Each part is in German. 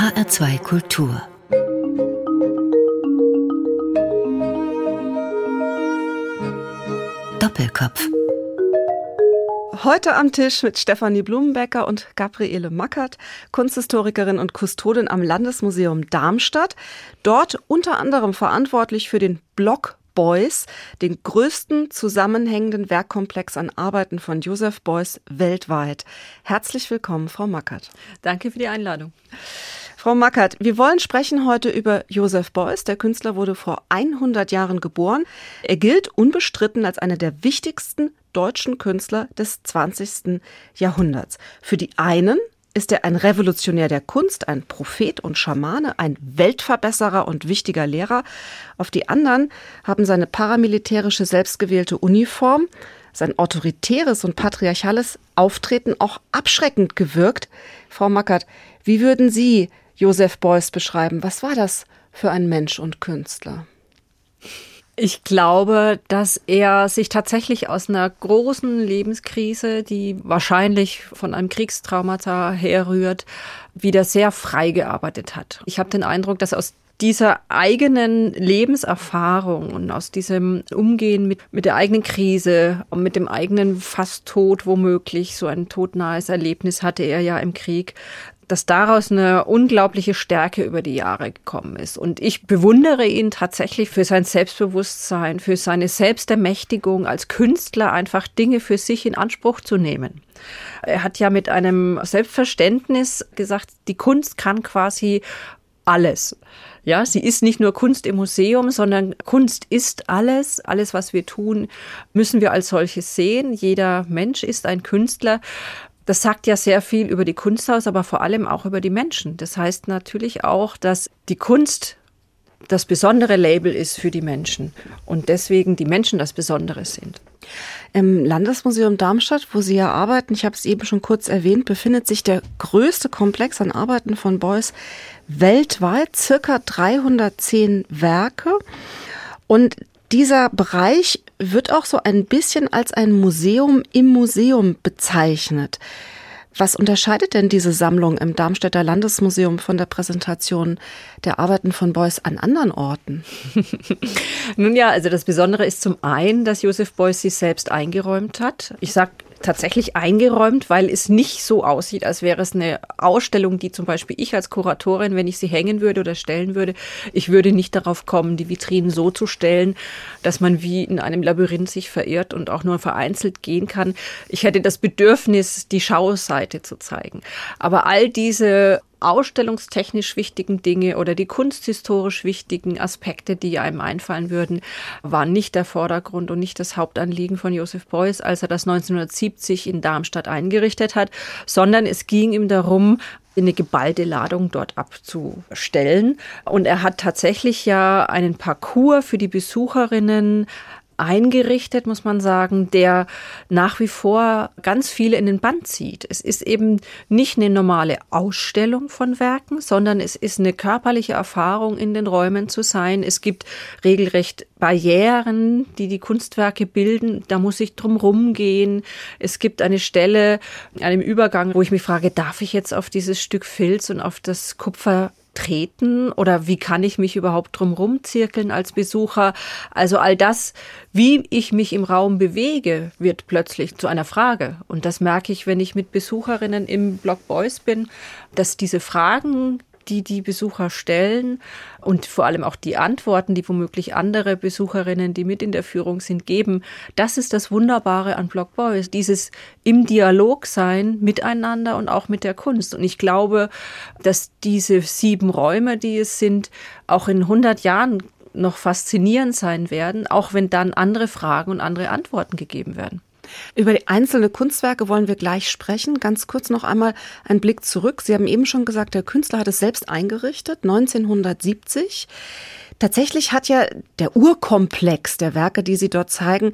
HR2 Kultur Doppelkopf Heute am Tisch mit Stefanie Blumenbecker und Gabriele Mackert, Kunsthistorikerin und Kustodin am Landesmuseum Darmstadt. Dort unter anderem verantwortlich für den Block Beuys, den größten zusammenhängenden Werkkomplex an Arbeiten von Joseph Beuys weltweit. Herzlich willkommen, Frau Mackert. Danke für die Einladung. Frau Mackert, wir wollen sprechen heute über Joseph Beuys. Der Künstler wurde vor 100 Jahren geboren. Er gilt unbestritten als einer der wichtigsten deutschen Künstler des 20. Jahrhunderts. Für die einen ist er ein Revolutionär der Kunst, ein Prophet und Schamane, ein Weltverbesserer und wichtiger Lehrer. Auf die anderen haben seine paramilitärische selbstgewählte Uniform, sein autoritäres und patriarchales Auftreten auch abschreckend gewirkt. Frau Mackert, wie würden Sie Joseph Beuys beschreiben. Was war das für ein Mensch und Künstler? Ich glaube, dass er sich tatsächlich aus einer großen Lebenskrise, die wahrscheinlich von einem Kriegstraumata herrührt, wieder sehr frei gearbeitet hat. Ich habe den Eindruck, dass aus dieser eigenen Lebenserfahrung und aus diesem Umgehen mit, mit der eigenen Krise und mit dem eigenen fast Tod womöglich, so ein todnahes Erlebnis hatte er ja im Krieg, dass daraus eine unglaubliche Stärke über die Jahre gekommen ist. Und ich bewundere ihn tatsächlich für sein Selbstbewusstsein, für seine Selbstermächtigung als Künstler, einfach Dinge für sich in Anspruch zu nehmen. Er hat ja mit einem Selbstverständnis gesagt, die Kunst kann quasi alles. Ja, sie ist nicht nur Kunst im Museum, sondern Kunst ist alles. Alles, was wir tun, müssen wir als solches sehen. Jeder Mensch ist ein Künstler. Das sagt ja sehr viel über die Kunst aus, aber vor allem auch über die Menschen. Das heißt natürlich auch, dass die Kunst das besondere Label ist für die Menschen und deswegen die Menschen das Besondere sind. Im Landesmuseum Darmstadt, wo Sie ja arbeiten, ich habe es eben schon kurz erwähnt, befindet sich der größte Komplex an Arbeiten von Beuys weltweit, circa 310 Werke. Und dieser Bereich wird auch so ein bisschen als ein Museum im Museum bezeichnet. Was unterscheidet denn diese Sammlung im Darmstädter Landesmuseum von der Präsentation der Arbeiten von Beuys an anderen Orten? Nun ja, also das Besondere ist zum einen, dass Josef Beuys sie selbst eingeräumt hat. Ich sage tatsächlich eingeräumt, weil es nicht so aussieht, als wäre es eine Ausstellung, die zum Beispiel ich als Kuratorin, wenn ich sie hängen würde oder stellen würde, ich würde nicht darauf kommen, die Vitrinen so zu stellen, dass man wie in einem Labyrinth sich verirrt und auch nur vereinzelt gehen kann. Ich hätte das Bedürfnis, die Schauseite zu zeigen. Aber all diese ausstellungstechnisch wichtigen Dinge oder die kunsthistorisch wichtigen Aspekte, die einem einfallen würden, waren nicht der Vordergrund und nicht das Hauptanliegen von Josef Beuys, als er das 1970 in Darmstadt eingerichtet hat, sondern es ging ihm darum, eine geballte Ladung dort abzustellen. Und er hat tatsächlich ja einen Parcours für die Besucherinnen eingerichtet, muss man sagen, der nach wie vor ganz viele in den Band zieht. Es ist eben nicht eine normale Ausstellung von Werken, sondern es ist eine körperliche Erfahrung, in den Räumen zu sein. Es gibt regelrecht Barrieren, die die Kunstwerke bilden. Da muss ich drum rumgehen. Es gibt eine Stelle, einem Übergang, wo ich mich frage, darf ich jetzt auf dieses Stück Filz und auf das Kupfer treten oder wie kann ich mich überhaupt drumherum zirkeln als Besucher? Also all das, wie ich mich im Raum bewege, wird plötzlich zu einer Frage. Und das merke ich, wenn ich mit Besucherinnen im Blog Boys bin, dass diese Fragen die die Besucher stellen und vor allem auch die Antworten, die womöglich andere Besucherinnen, die mit in der Führung sind, geben. Das ist das Wunderbare an Block Boys, dieses im Dialog sein miteinander und auch mit der Kunst. Und ich glaube, dass diese sieben Räume, die es sind, auch in 100 Jahren noch faszinierend sein werden, auch wenn dann andere Fragen und andere Antworten gegeben werden. Über die einzelnen Kunstwerke wollen wir gleich sprechen. Ganz kurz noch einmal ein Blick zurück. Sie haben eben schon gesagt, der Künstler hat es selbst eingerichtet, 1970. Tatsächlich hat ja der Urkomplex der Werke, die Sie dort zeigen,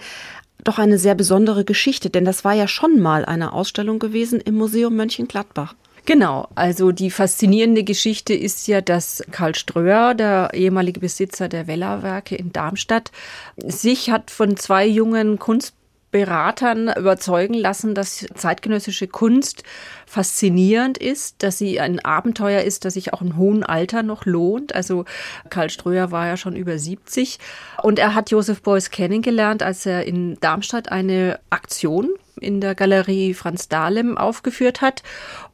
doch eine sehr besondere Geschichte, denn das war ja schon mal eine Ausstellung gewesen im Museum Mönchengladbach. Genau, also die faszinierende Geschichte ist ja, dass Karl Ströer, der ehemalige Besitzer der Weller-Werke in Darmstadt, sich hat von zwei jungen Kunst Beratern überzeugen lassen, dass zeitgenössische Kunst faszinierend ist, dass sie ein Abenteuer ist, das sich auch im hohen Alter noch lohnt. Also Karl Ströer war ja schon über 70 und er hat Joseph Beuys kennengelernt, als er in Darmstadt eine Aktion in der Galerie Franz Dahlem aufgeführt hat.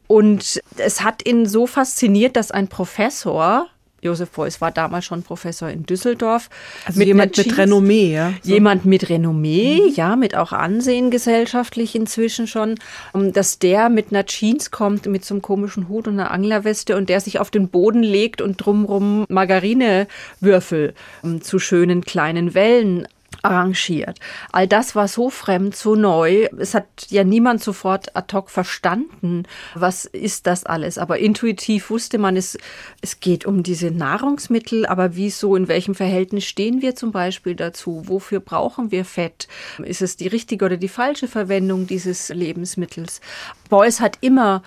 Und es hat ihn so fasziniert, dass ein Professor Josef Beuys war damals schon Professor in Düsseldorf. Also mit jemand mit Renommee, ja? So. Jemand mit Renommee, mhm. ja, mit auch Ansehen gesellschaftlich inzwischen schon. Dass der mit einer Jeans kommt, mit so einem komischen Hut und einer Anglerweste und der sich auf den Boden legt und drumrum Margarinewürfel um, zu schönen kleinen Wellen arrangiert. All das war so fremd, so neu. Es hat ja niemand sofort ad hoc verstanden, was ist das alles. Aber intuitiv wusste man, es, es geht um diese Nahrungsmittel, aber wieso, in welchem Verhältnis stehen wir zum Beispiel dazu? Wofür brauchen wir Fett? Ist es die richtige oder die falsche Verwendung dieses Lebensmittels? Beuys hat immer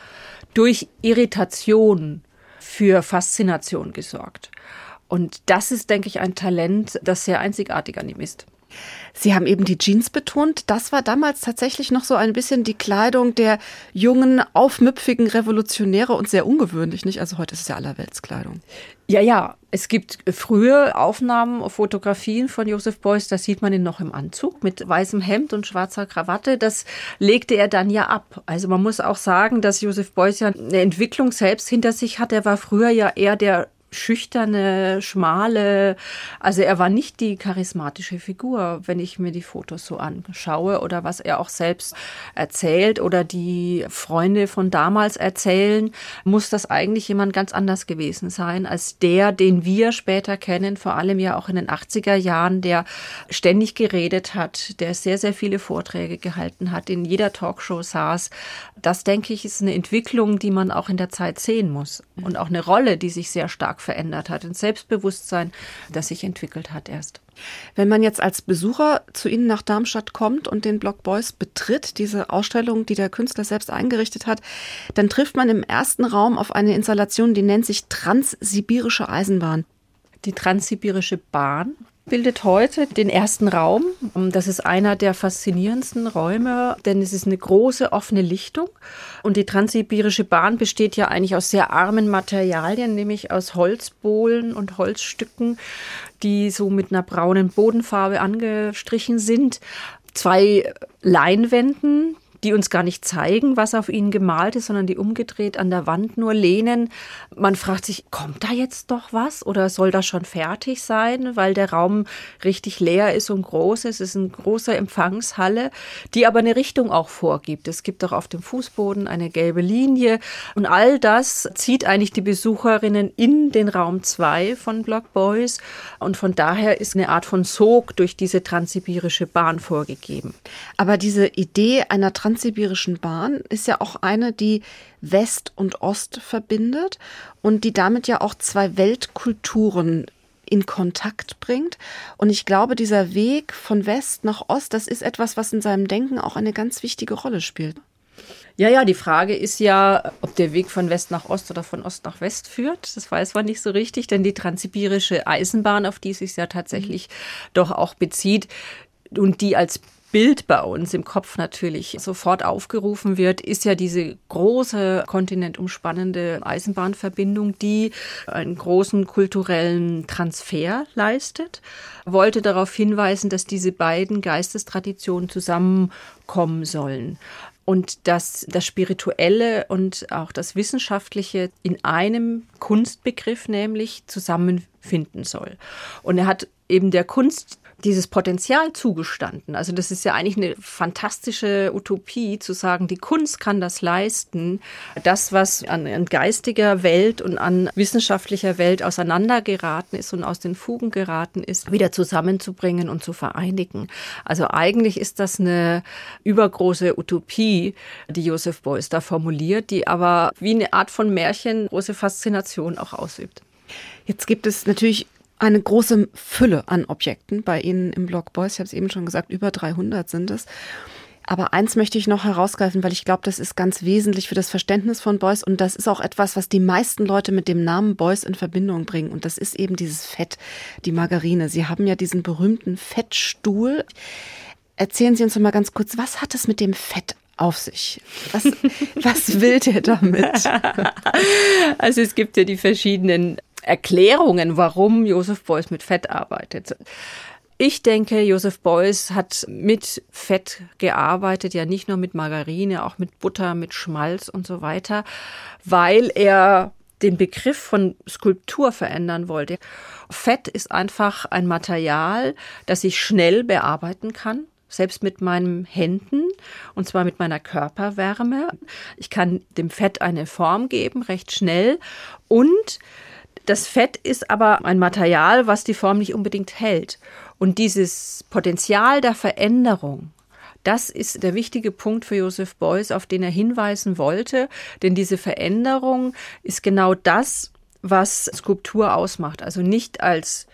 durch Irritation für Faszination gesorgt. Und das ist, denke ich, ein Talent, das sehr einzigartig an ihm ist. Sie haben eben die Jeans betont. Das war damals tatsächlich noch so ein bisschen die Kleidung der jungen, aufmüpfigen Revolutionäre und sehr ungewöhnlich, nicht? Also heute ist es ja allerweltskleidung. Ja, ja. Es gibt frühe Aufnahmen, Fotografien von Joseph Beuys, da sieht man ihn noch im Anzug mit weißem Hemd und schwarzer Krawatte. Das legte er dann ja ab. Also man muss auch sagen, dass Joseph Beuys ja eine Entwicklung selbst hinter sich hat. Er war früher ja eher der schüchterne, schmale. Also er war nicht die charismatische Figur, wenn ich mir die Fotos so anschaue oder was er auch selbst erzählt oder die Freunde von damals erzählen, muss das eigentlich jemand ganz anders gewesen sein als der, den wir später kennen, vor allem ja auch in den 80er Jahren, der ständig geredet hat, der sehr, sehr viele Vorträge gehalten hat, in jeder Talkshow saß. Das, denke ich, ist eine Entwicklung, die man auch in der Zeit sehen muss und auch eine Rolle, die sich sehr stark verändert hat, ein Selbstbewusstsein, das sich entwickelt hat erst. Wenn man jetzt als Besucher zu Ihnen nach Darmstadt kommt und den Block Boys betritt, diese Ausstellung, die der Künstler selbst eingerichtet hat, dann trifft man im ersten Raum auf eine Installation, die nennt sich Transsibirische Eisenbahn. Die Transsibirische Bahn bildet heute den ersten Raum. Das ist einer der faszinierendsten Räume, denn es ist eine große offene Lichtung. Und die Transsibirische Bahn besteht ja eigentlich aus sehr armen Materialien, nämlich aus Holzbohlen und Holzstücken, die so mit einer braunen Bodenfarbe angestrichen sind. Zwei Leinwänden, die uns gar nicht zeigen, was auf ihnen gemalt ist, sondern die umgedreht an der Wand nur lehnen. Man fragt sich, kommt da jetzt doch was oder soll das schon fertig sein, weil der Raum richtig leer ist und groß ist. Es ist eine große Empfangshalle, die aber eine Richtung auch vorgibt. Es gibt auch auf dem Fußboden eine gelbe Linie und all das zieht eigentlich die Besucherinnen in den Raum 2 von Block Boys und von daher ist eine Art von Sog durch diese transsibirische Bahn vorgegeben. Aber diese Idee einer Trans Transsibirischen Bahn ist ja auch eine, die West und Ost verbindet und die damit ja auch zwei Weltkulturen in Kontakt bringt. Und ich glaube, dieser Weg von West nach Ost, das ist etwas, was in seinem Denken auch eine ganz wichtige Rolle spielt. Ja, ja, die Frage ist ja, ob der Weg von West nach Ost oder von Ost nach West führt. Das weiß man nicht so richtig, denn die transsibirische Eisenbahn, auf die es sich ja tatsächlich mhm. doch auch bezieht und die als Bild bei uns im Kopf natürlich sofort aufgerufen wird, ist ja diese große kontinentumspannende Eisenbahnverbindung, die einen großen kulturellen Transfer leistet. Wollte darauf hinweisen, dass diese beiden Geistestraditionen zusammenkommen sollen und dass das Spirituelle und auch das Wissenschaftliche in einem Kunstbegriff nämlich zusammenfinden soll. Und er hat eben der Kunst dieses Potenzial zugestanden. Also das ist ja eigentlich eine fantastische Utopie, zu sagen, die Kunst kann das leisten, das, was an, an geistiger Welt und an wissenschaftlicher Welt auseinandergeraten ist und aus den Fugen geraten ist, wieder zusammenzubringen und zu vereinigen. Also eigentlich ist das eine übergroße Utopie, die Joseph Beuys da formuliert, die aber wie eine Art von Märchen große Faszination auch ausübt. Jetzt gibt es natürlich eine große Fülle an Objekten bei Ihnen im Blog Boys. Ich habe es eben schon gesagt, über 300 sind es. Aber eins möchte ich noch herausgreifen, weil ich glaube, das ist ganz wesentlich für das Verständnis von Beuys und das ist auch etwas, was die meisten Leute mit dem Namen Beuys in Verbindung bringen und das ist eben dieses Fett, die Margarine. Sie haben ja diesen berühmten Fettstuhl. Erzählen Sie uns noch mal ganz kurz, was hat es mit dem Fett auf sich? Was, was will der damit? Also es gibt ja die verschiedenen Erklärungen, warum Joseph Beuys mit Fett arbeitet. Ich denke, Joseph Beuys hat mit Fett gearbeitet, ja nicht nur mit Margarine, auch mit Butter, mit Schmalz und so weiter, weil er den Begriff von Skulptur verändern wollte. Fett ist einfach ein Material, das ich schnell bearbeiten kann selbst mit meinen Händen und zwar mit meiner Körperwärme. Ich kann dem Fett eine Form geben, recht schnell und das Fett ist aber ein Material, was die Form nicht unbedingt hält. Und dieses Potenzial der Veränderung, das ist der wichtige Punkt für Joseph Beuys, auf den er hinweisen wollte. Denn diese Veränderung ist genau das, was Skulptur ausmacht. Also nicht als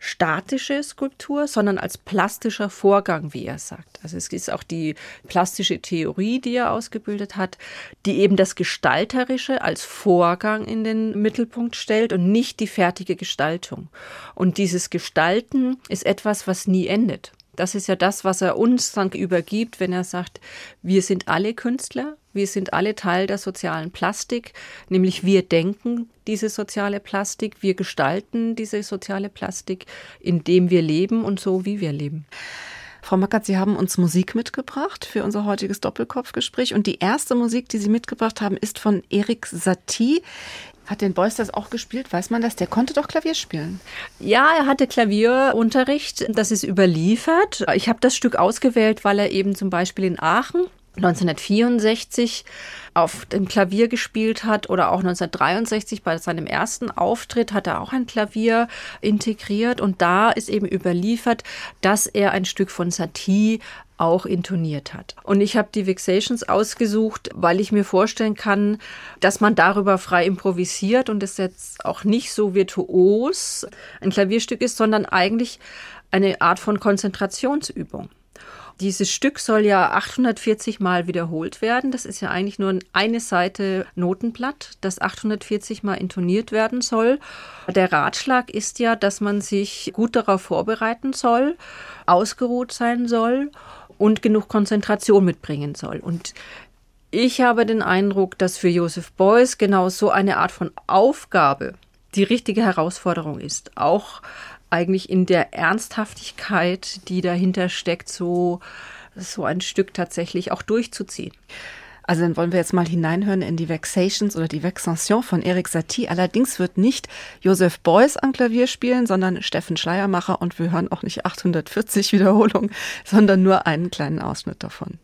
statische Skulptur, sondern als plastischer Vorgang, wie er sagt. Also es ist auch die plastische Theorie, die er ausgebildet hat, die eben das Gestalterische als Vorgang in den Mittelpunkt stellt und nicht die fertige Gestaltung. Und dieses Gestalten ist etwas, was nie endet. Das ist ja das, was er uns dann übergibt, wenn er sagt, wir sind alle Künstler, wir sind alle Teil der sozialen Plastik, nämlich wir denken diese soziale Plastik, wir gestalten diese soziale Plastik, indem wir leben und so, wie wir leben. Frau Mackert, Sie haben uns Musik mitgebracht für unser heutiges Doppelkopfgespräch. Und die erste Musik, die Sie mitgebracht haben, ist von Erik Satie. Hat den Beuys das auch gespielt? Weiß man das? Der konnte doch Klavier spielen. Ja, er hatte Klavierunterricht. Das ist überliefert. Ich habe das Stück ausgewählt, weil er eben zum Beispiel in Aachen 1964 auf dem Klavier gespielt hat oder auch 1963 bei seinem ersten Auftritt hat er auch ein Klavier integriert und da ist eben überliefert, dass er ein Stück von Satie auch intoniert hat. Und ich habe die Vexations ausgesucht, weil ich mir vorstellen kann, dass man darüber frei improvisiert und es jetzt auch nicht so virtuos ein Klavierstück ist, sondern eigentlich eine Art von Konzentrationsübung. Dieses Stück soll ja 840 Mal wiederholt werden. Das ist ja eigentlich nur eine Seite Notenblatt, das 840 Mal intoniert werden soll. Der Ratschlag ist ja, dass man sich gut darauf vorbereiten soll, ausgeruht sein soll und genug Konzentration mitbringen soll. Und ich habe den Eindruck, dass für Joseph Beuys genau so eine Art von Aufgabe die richtige Herausforderung ist. Auch eigentlich in der Ernsthaftigkeit, die dahinter steckt, so, so ein Stück tatsächlich auch durchzuziehen. Also dann wollen wir jetzt mal hineinhören in die Vexations oder die Vexation von Erik Satie. Allerdings wird nicht Joseph Beuys am Klavier spielen, sondern Steffen Schleiermacher und wir hören auch nicht 840 Wiederholungen, sondern nur einen kleinen Ausschnitt davon.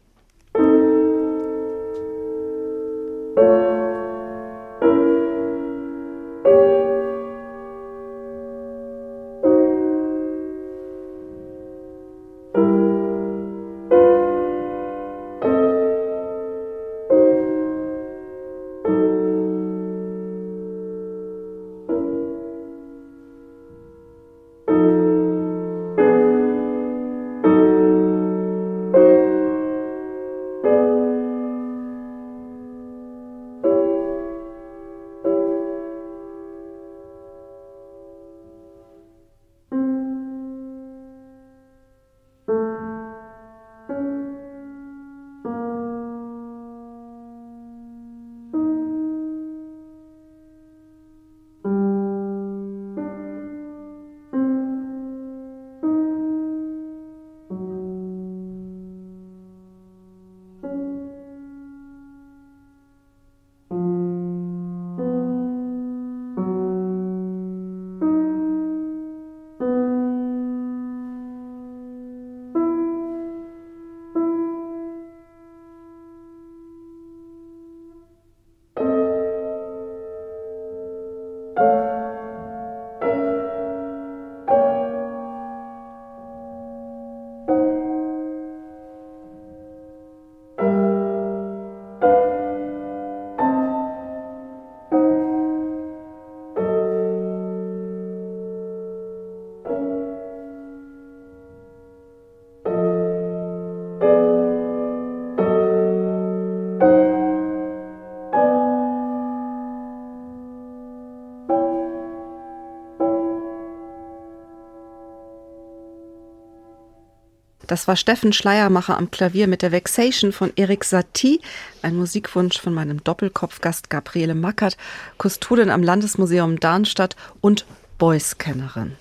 Das war Steffen Schleiermacher am Klavier mit der Vexation von Erik Satie, ein Musikwunsch von meinem Doppelkopfgast Gabriele Mackert, Kustodin am Landesmuseum Darmstadt und Beuys-Kennerin.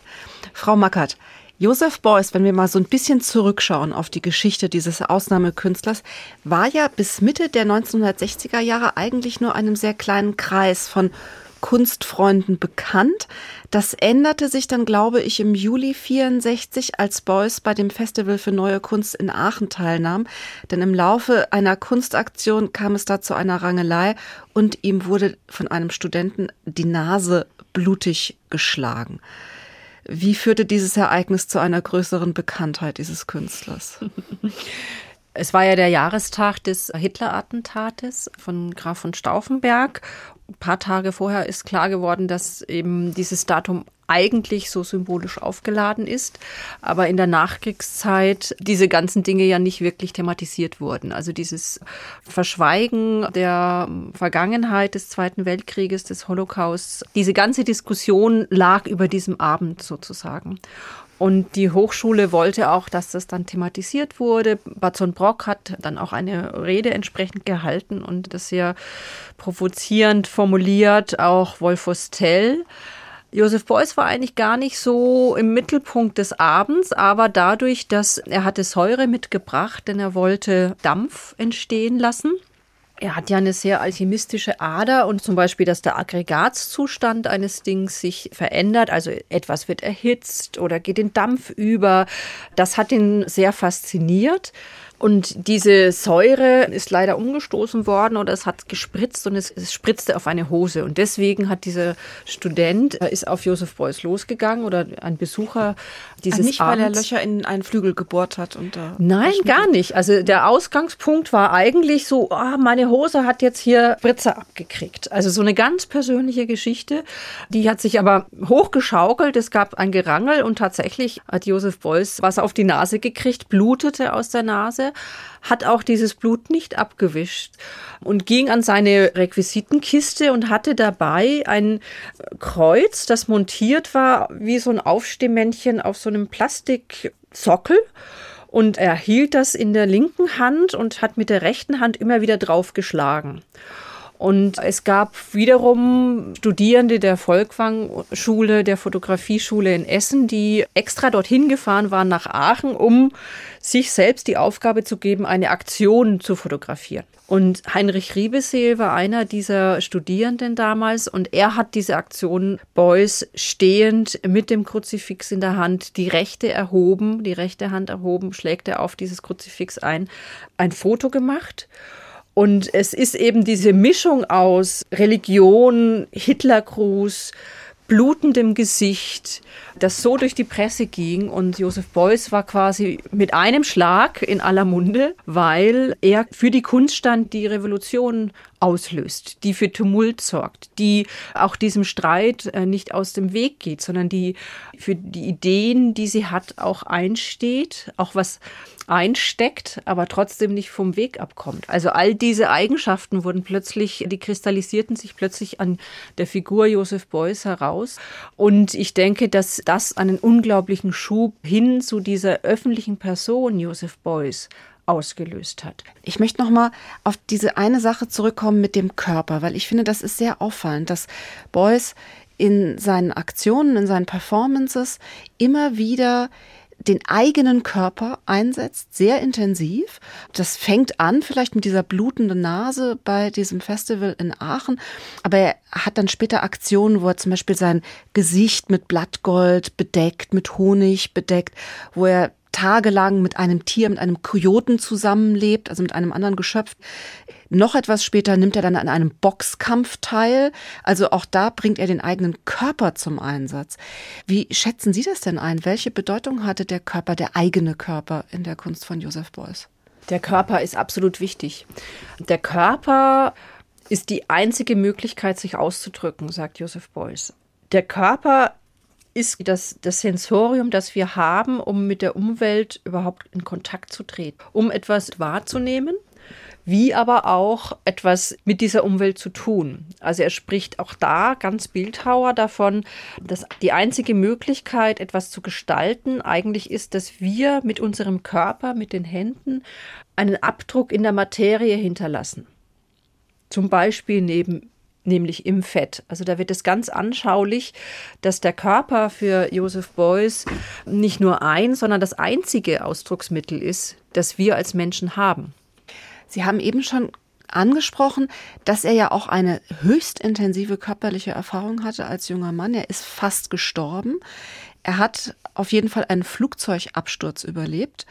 Frau Mackert, Joseph Beuys, wenn wir mal so ein bisschen zurückschauen auf die Geschichte dieses Ausnahmekünstlers, war ja bis Mitte der 1960er Jahre eigentlich nur einem sehr kleinen Kreis von Kunstfreunden bekannt. Das änderte sich dann, glaube ich, im Juli 64, als Beuys bei dem Festival für neue Kunst in Aachen teilnahm. Denn im Laufe einer Kunstaktion kam es da zu einer Rangelei und ihm wurde von einem Studenten die Nase blutig geschlagen. Wie führte dieses Ereignis zu einer größeren Bekanntheit dieses Künstlers? Es war ja der Jahrestag des Hitler-Attentates von Graf von Stauffenberg. Ein paar Tage vorher ist klar geworden, dass eben dieses Datum eigentlich so symbolisch aufgeladen ist, aber in der Nachkriegszeit diese ganzen Dinge ja nicht wirklich thematisiert wurden. Also dieses Verschweigen der Vergangenheit des Zweiten Weltkrieges, des Holocausts, diese ganze Diskussion lag über diesem Abend sozusagen. Und die Hochschule wollte auch, dass das dann thematisiert wurde. Batzon Brock hat dann auch eine Rede entsprechend gehalten und das sehr provozierend formuliert, auch Wolfus Tell. Josef Beuys war eigentlich gar nicht so im Mittelpunkt des Abends, aber dadurch, dass er hatte Säure mitgebracht, denn er wollte Dampf entstehen lassen. Er hat ja eine sehr alchemistische Ader und zum Beispiel, dass der Aggregatzustand eines Dings sich verändert, also etwas wird erhitzt oder geht in Dampf über. Das hat ihn sehr fasziniert. Und diese Säure ist leider umgestoßen worden oder es hat gespritzt und es, es spritzte auf eine Hose. Und deswegen hat dieser Student, ist auf Josef Beuys losgegangen oder ein Besucher dieses Ach, nicht, Abends. weil er Löcher in einen Flügel gebohrt hat. Und, äh, Nein, gar nicht. Also der Ausgangspunkt war eigentlich so, oh, meine Hose hat jetzt hier Spritzer abgekriegt. Also so eine ganz persönliche Geschichte. Die hat sich aber hochgeschaukelt. Es gab ein Gerangel und tatsächlich hat Josef Beuys was auf die Nase gekriegt, blutete aus der Nase hat auch dieses Blut nicht abgewischt und ging an seine Requisitenkiste und hatte dabei ein Kreuz, das montiert war wie so ein Aufstehmännchen auf so einem Plastiksockel. Und er hielt das in der linken Hand und hat mit der rechten Hand immer wieder draufgeschlagen. Und es gab wiederum Studierende der Volkwang-Schule, der Fotografieschule in Essen, die extra dorthin gefahren waren nach Aachen, um sich selbst die Aufgabe zu geben, eine Aktion zu fotografieren. Und Heinrich Riebeseel war einer dieser Studierenden damals und er hat diese Aktion Beuys stehend mit dem Kruzifix in der Hand, die rechte erhoben, die rechte Hand erhoben, schlägt er auf dieses Kruzifix ein, ein Foto gemacht. Und es ist eben diese Mischung aus Religion, Hitlergruß, blutendem Gesicht, das so durch die Presse ging. Und Josef Beuys war quasi mit einem Schlag in aller Munde, weil er für die Kunst stand, die Revolution auslöst, die für Tumult sorgt, die auch diesem Streit äh, nicht aus dem Weg geht, sondern die für die Ideen, die sie hat, auch einsteht, auch was einsteckt, aber trotzdem nicht vom Weg abkommt. Also all diese Eigenschaften wurden plötzlich, die kristallisierten sich plötzlich an der Figur Josef Beuys heraus. Und ich denke, dass das einen unglaublichen Schub hin zu dieser öffentlichen Person Josef Beuys ausgelöst hat. Ich möchte noch mal auf diese eine Sache zurückkommen mit dem Körper, weil ich finde, das ist sehr auffallend, dass Beuys in seinen Aktionen, in seinen Performances immer wieder den eigenen Körper einsetzt, sehr intensiv. Das fängt an vielleicht mit dieser blutenden Nase bei diesem Festival in Aachen, aber er hat dann später Aktionen, wo er zum Beispiel sein Gesicht mit Blattgold bedeckt, mit Honig bedeckt, wo er tagelang mit einem Tier, mit einem Kojoten zusammenlebt, also mit einem anderen Geschöpf. Noch etwas später nimmt er dann an einem Boxkampf teil. Also auch da bringt er den eigenen Körper zum Einsatz. Wie schätzen Sie das denn ein? Welche Bedeutung hatte der Körper, der eigene Körper in der Kunst von Joseph Beuys? Der Körper ist absolut wichtig. Der Körper ist die einzige Möglichkeit, sich auszudrücken, sagt Joseph Beuys. Der Körper ist das, das Sensorium, das wir haben, um mit der Umwelt überhaupt in Kontakt zu treten, um etwas wahrzunehmen wie aber auch etwas mit dieser Umwelt zu tun. Also er spricht auch da ganz Bildhauer davon, dass die einzige Möglichkeit, etwas zu gestalten, eigentlich ist, dass wir mit unserem Körper, mit den Händen einen Abdruck in der Materie hinterlassen. Zum Beispiel neben nämlich im Fett. Also da wird es ganz anschaulich, dass der Körper für Joseph Beuys nicht nur ein, sondern das einzige Ausdrucksmittel ist, das wir als Menschen haben. Sie haben eben schon angesprochen, dass er ja auch eine höchst intensive körperliche Erfahrung hatte als junger Mann. Er ist fast gestorben. Er hat auf jeden Fall einen Flugzeugabsturz überlebt.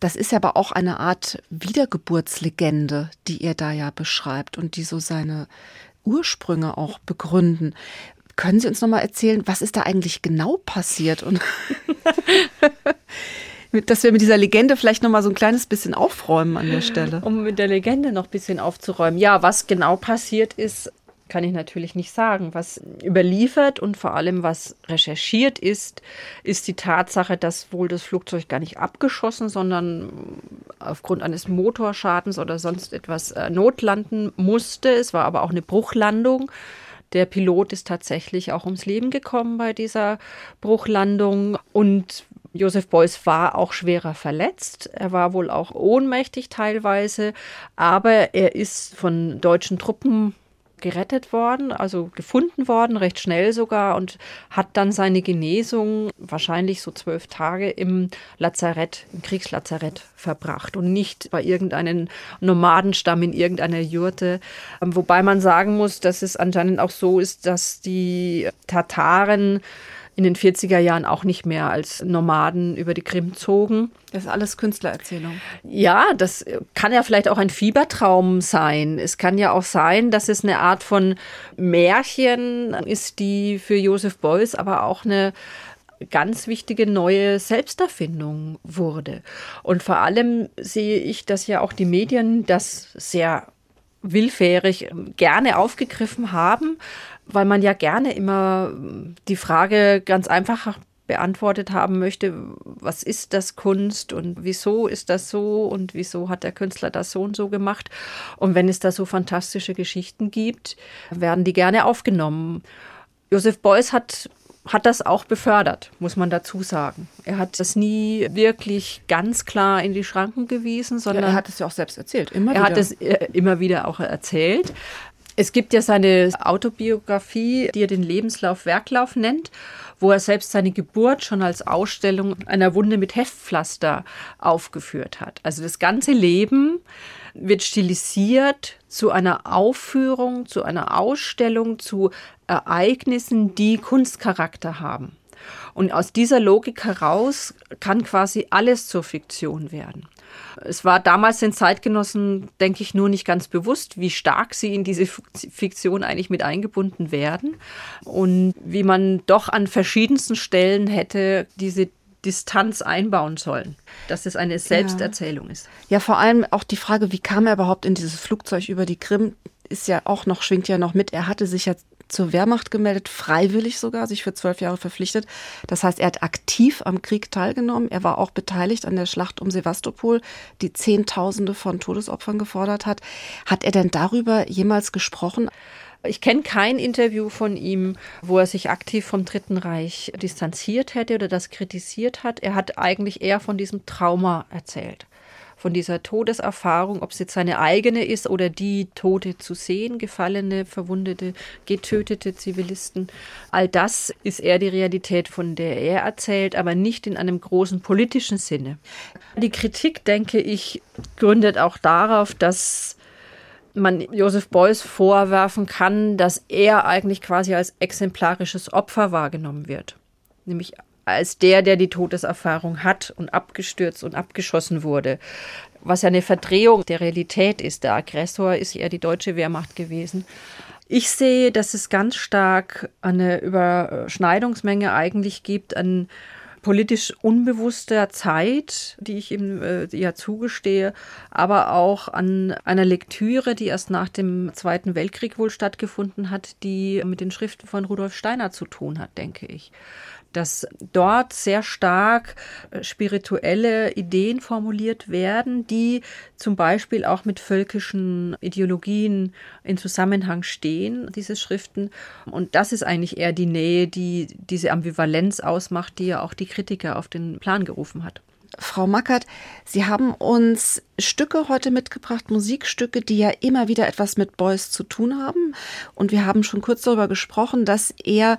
Das ist aber auch eine Art Wiedergeburtslegende, die er da ja beschreibt und die so seine Ursprünge auch begründen. Können Sie uns noch mal erzählen, was ist da eigentlich genau passiert und dass wir mit dieser Legende vielleicht noch mal so ein kleines bisschen aufräumen an der Stelle. Um mit der Legende noch ein bisschen aufzuräumen. Ja, was genau passiert ist, kann ich natürlich nicht sagen. Was überliefert und vor allem was recherchiert ist, ist die Tatsache, dass wohl das Flugzeug gar nicht abgeschossen, sondern aufgrund eines Motorschadens oder sonst etwas äh, notlanden musste. Es war aber auch eine Bruchlandung. Der Pilot ist tatsächlich auch ums Leben gekommen bei dieser Bruchlandung und Josef Beuys war auch schwerer verletzt. Er war wohl auch ohnmächtig teilweise, aber er ist von deutschen Truppen gerettet worden, also gefunden worden, recht schnell sogar, und hat dann seine Genesung wahrscheinlich so zwölf Tage im Lazarett, im Kriegslazarett verbracht und nicht bei irgendeinem Nomadenstamm in irgendeiner Jurte. Wobei man sagen muss, dass es anscheinend auch so ist, dass die Tataren in den 40er Jahren auch nicht mehr als Nomaden über die Krim zogen. Das ist alles Künstlererzählung. Ja, das kann ja vielleicht auch ein Fiebertraum sein. Es kann ja auch sein, dass es eine Art von Märchen ist, die für Josef Beuys aber auch eine ganz wichtige neue Selbsterfindung wurde. Und vor allem sehe ich, dass ja auch die Medien das sehr willfährig gerne aufgegriffen haben, weil man ja gerne immer die Frage ganz einfach beantwortet haben möchte, was ist das Kunst und wieso ist das so und wieso hat der Künstler das so und so gemacht. Und wenn es da so fantastische Geschichten gibt, werden die gerne aufgenommen. Josef Beuys hat hat das auch befördert, muss man dazu sagen. Er hat das nie wirklich ganz klar in die Schranken gewiesen, sondern ja, er hat es ja auch selbst erzählt. Immer er wieder. hat es äh, immer wieder auch erzählt. Es gibt ja seine Autobiografie, die er den Lebenslauf Werklauf nennt, wo er selbst seine Geburt schon als Ausstellung einer Wunde mit Heftpflaster aufgeführt hat. Also das ganze Leben wird stilisiert zu einer Aufführung, zu einer Ausstellung, zu Ereignissen, die Kunstcharakter haben. Und aus dieser Logik heraus kann quasi alles zur Fiktion werden. Es war damals den Zeitgenossen, denke ich, nur nicht ganz bewusst, wie stark sie in diese Fiktion eigentlich mit eingebunden werden und wie man doch an verschiedensten Stellen hätte diese Distanz einbauen sollen, dass es eine Selbsterzählung ja. ist. Ja, vor allem auch die Frage, wie kam er überhaupt in dieses Flugzeug über die Krim, ist ja auch noch, schwingt ja noch mit. Er hatte sich ja zur Wehrmacht gemeldet, freiwillig sogar, sich für zwölf Jahre verpflichtet. Das heißt, er hat aktiv am Krieg teilgenommen. Er war auch beteiligt an der Schlacht um Sevastopol, die Zehntausende von Todesopfern gefordert hat. Hat er denn darüber jemals gesprochen? Ich kenne kein Interview von ihm, wo er sich aktiv vom Dritten Reich distanziert hätte oder das kritisiert hat. Er hat eigentlich eher von diesem Trauma erzählt von dieser Todeserfahrung, ob es jetzt seine eigene ist oder die Tote zu sehen, gefallene, verwundete, getötete Zivilisten. All das ist eher die Realität, von der er erzählt, aber nicht in einem großen politischen Sinne. Die Kritik, denke ich, gründet auch darauf, dass man Josef Beuys vorwerfen kann, dass er eigentlich quasi als exemplarisches Opfer wahrgenommen wird. Nämlich als der, der die Todeserfahrung hat und abgestürzt und abgeschossen wurde. Was ja eine Verdrehung der Realität ist. Der Aggressor ist eher die deutsche Wehrmacht gewesen. Ich sehe, dass es ganz stark eine Überschneidungsmenge eigentlich gibt an politisch unbewusster Zeit, die ich ihm äh, ja zugestehe, aber auch an einer Lektüre, die erst nach dem Zweiten Weltkrieg wohl stattgefunden hat, die mit den Schriften von Rudolf Steiner zu tun hat, denke ich dass dort sehr stark äh, spirituelle Ideen formuliert werden, die zum Beispiel auch mit völkischen Ideologien in Zusammenhang stehen, diese Schriften. Und das ist eigentlich eher die Nähe, die diese Ambivalenz ausmacht, die ja auch die Kritiker auf den Plan gerufen hat. Frau Mackert, Sie haben uns Stücke heute mitgebracht, Musikstücke, die ja immer wieder etwas mit Beuys zu tun haben. Und wir haben schon kurz darüber gesprochen, dass er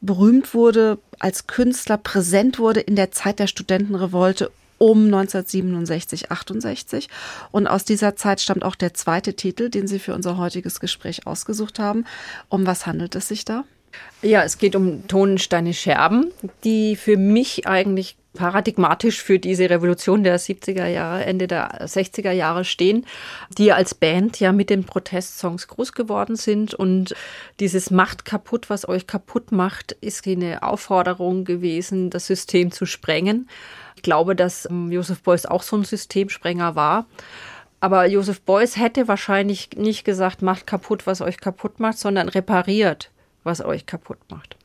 berühmt wurde, als Künstler präsent wurde in der Zeit der Studentenrevolte um 1967, 68. Und aus dieser Zeit stammt auch der zweite Titel, den Sie für unser heutiges Gespräch ausgesucht haben. Um was handelt es sich da? Ja, es geht um Tonensteine Scherben, die für mich eigentlich paradigmatisch für diese Revolution der 70er Jahre, Ende der 60er Jahre stehen, die als Band ja mit den Protestsongs groß geworden sind. Und dieses Macht kaputt, was euch kaputt macht, ist eine Aufforderung gewesen, das System zu sprengen. Ich glaube, dass ähm, Joseph Beuys auch so ein Systemsprenger war. Aber Joseph Beuys hätte wahrscheinlich nicht gesagt, macht kaputt, was euch kaputt macht, sondern repariert, was euch kaputt macht.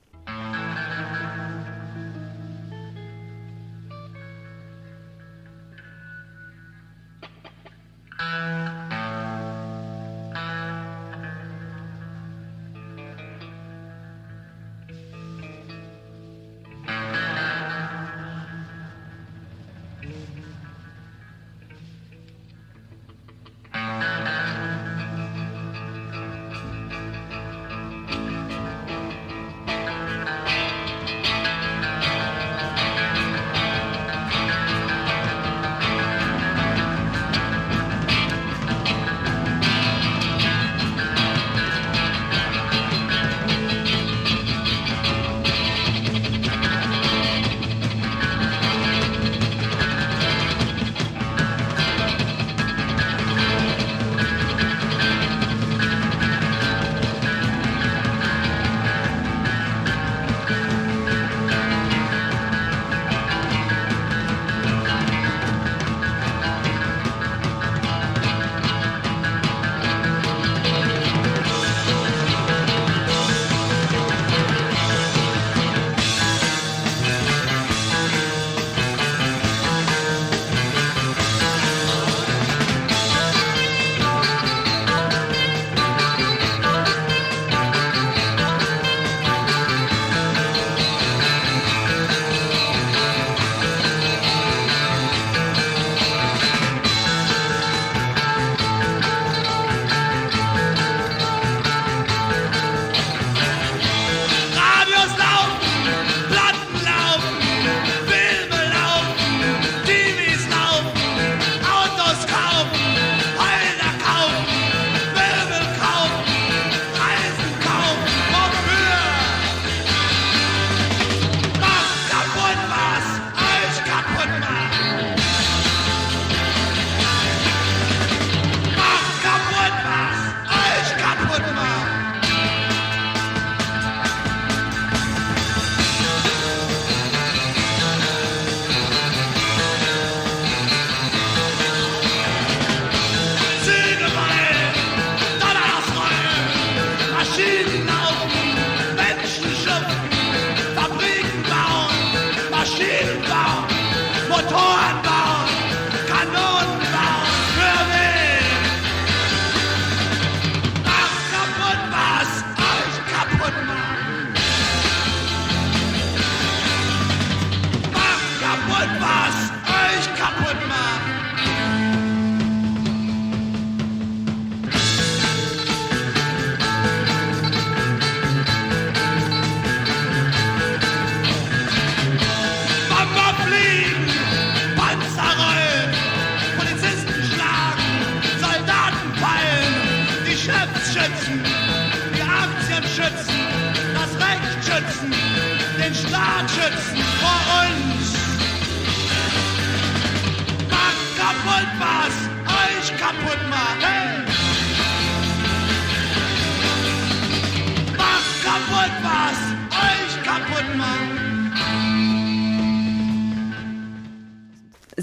não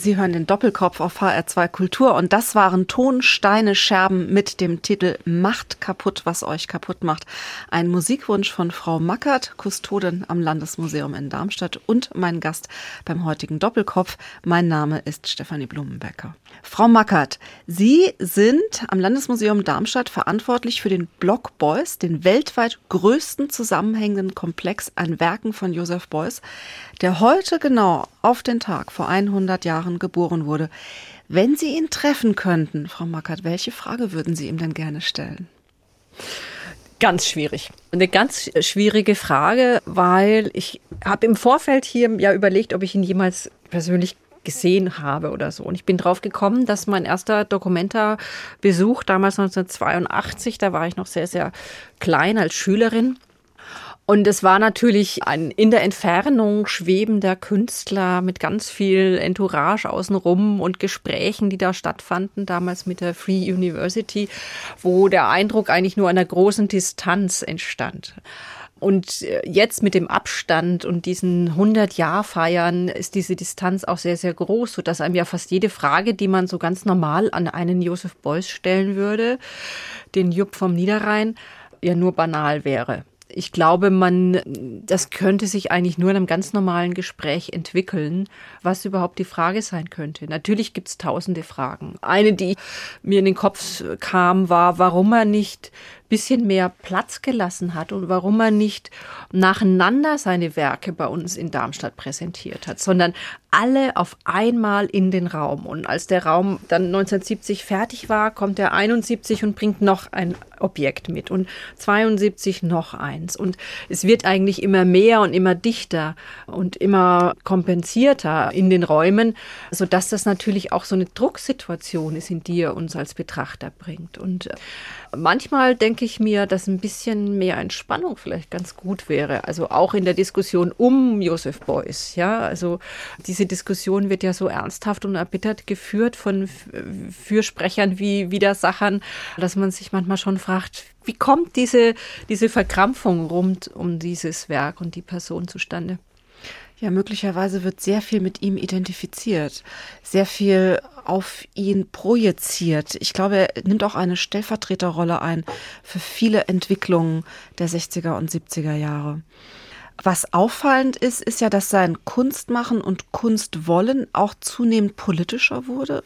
Sie hören den Doppelkopf auf HR2 Kultur und das waren Tonsteine Scherben mit dem Titel Macht kaputt, was euch kaputt macht. Ein Musikwunsch von Frau Mackert, Kustodin am Landesmuseum in Darmstadt und mein Gast beim heutigen Doppelkopf. Mein Name ist Stefanie Blumenbecker. Frau Mackert, Sie sind am Landesmuseum Darmstadt verantwortlich für den Block Beuys, den weltweit größten zusammenhängenden Komplex an Werken von Joseph Beuys, der heute genau auf den Tag vor 100 Jahren geboren wurde. Wenn Sie ihn treffen könnten, Frau Mackert, welche Frage würden Sie ihm denn gerne stellen? Ganz schwierig. Eine ganz schwierige Frage, weil ich habe im Vorfeld hier ja überlegt, ob ich ihn jemals persönlich gesehen habe oder so. Und ich bin drauf gekommen, dass mein erster Dokumenta-Besuch damals 1982, da war ich noch sehr, sehr klein als Schülerin, und es war natürlich ein in der Entfernung schwebender Künstler mit ganz viel Entourage außenrum und Gesprächen, die da stattfanden, damals mit der Free University, wo der Eindruck eigentlich nur einer großen Distanz entstand. Und äh, jetzt mit dem Abstand und diesen 100 Jahr Feiern ist diese Distanz auch sehr, sehr groß, sodass einem ja fast jede Frage, die man so ganz normal an einen Josef Beuys stellen würde, den Jupp vom Niederrhein, ja nur banal wäre ich glaube, man, das könnte sich eigentlich nur in einem ganz normalen Gespräch entwickeln, was überhaupt die Frage sein könnte. Natürlich gibt es tausende Fragen. Eine, die mir in den Kopf kam, war, warum er nicht bisschen mehr Platz gelassen hat und warum er nicht nacheinander seine Werke bei uns in Darmstadt präsentiert hat, sondern alle auf einmal in den Raum. Und als der Raum dann 1970 fertig war, kommt er 71 und bringt noch ein Objekt mit und 72 noch eins. Und es wird eigentlich immer mehr und immer dichter und immer kompensierter in den Räumen, sodass das natürlich auch so eine Drucksituation ist, in die er uns als Betrachter bringt. Und manchmal denke ich mir, dass ein bisschen mehr Entspannung vielleicht ganz gut wäre. Also auch in der Diskussion um Joseph Beuys. Ja, also diese Diskussion wird ja so ernsthaft und erbittert geführt von Fürsprechern wie Widersachern, dass man sich manchmal schon fragt, wie kommt diese, diese Verkrampfung rund um dieses Werk und die Person zustande? Ja, möglicherweise wird sehr viel mit ihm identifiziert, sehr viel auf ihn projiziert. Ich glaube, er nimmt auch eine Stellvertreterrolle ein für viele Entwicklungen der 60er und 70er Jahre. Was auffallend ist, ist ja, dass sein Kunstmachen und Kunstwollen auch zunehmend politischer wurde,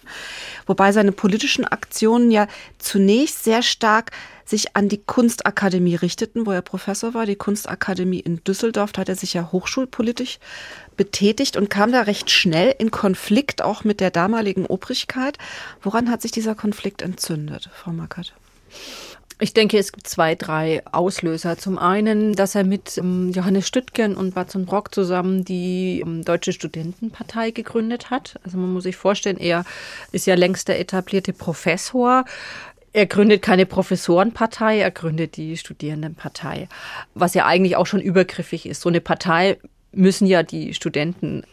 wobei seine politischen Aktionen ja zunächst sehr stark sich an die Kunstakademie richteten, wo er Professor war. Die Kunstakademie in Düsseldorf, da hat er sich ja hochschulpolitisch betätigt und kam da recht schnell in Konflikt auch mit der damaligen Obrigkeit. Woran hat sich dieser Konflikt entzündet, Frau Mackert? Ich denke, es gibt zwei, drei Auslöser. Zum einen, dass er mit ähm, Johannes Stüttgen und Batzon Brock zusammen die ähm, Deutsche Studentenpartei gegründet hat. Also man muss sich vorstellen, er ist ja längst der etablierte Professor. Er gründet keine Professorenpartei, er gründet die Studierendenpartei, was ja eigentlich auch schon übergriffig ist. So eine Partei müssen ja die Studenten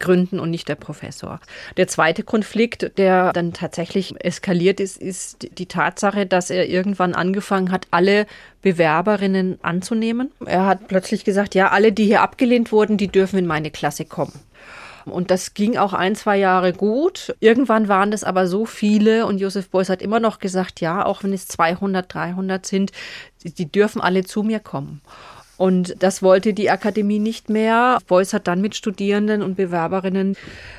gründen und nicht der Professor. Der zweite Konflikt, der dann tatsächlich eskaliert ist, ist die Tatsache, dass er irgendwann angefangen hat, alle Bewerberinnen anzunehmen. Er hat plötzlich gesagt, ja, alle, die hier abgelehnt wurden, die dürfen in meine Klasse kommen. Und das ging auch ein, zwei Jahre gut. Irgendwann waren das aber so viele und Josef Beuys hat immer noch gesagt, ja, auch wenn es 200, 300 sind, die dürfen alle zu mir kommen. Und das wollte die Akademie nicht mehr. Beuys hat dann mit Studierenden und Bewerberinnen